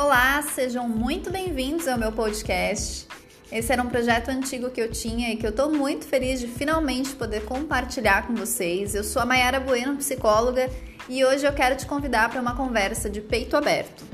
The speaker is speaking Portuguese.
Olá, sejam muito bem-vindos ao meu podcast. Esse era um projeto antigo que eu tinha e que eu tô muito feliz de finalmente poder compartilhar com vocês. Eu sou a Mayara Bueno, psicóloga, e hoje eu quero te convidar para uma conversa de peito aberto.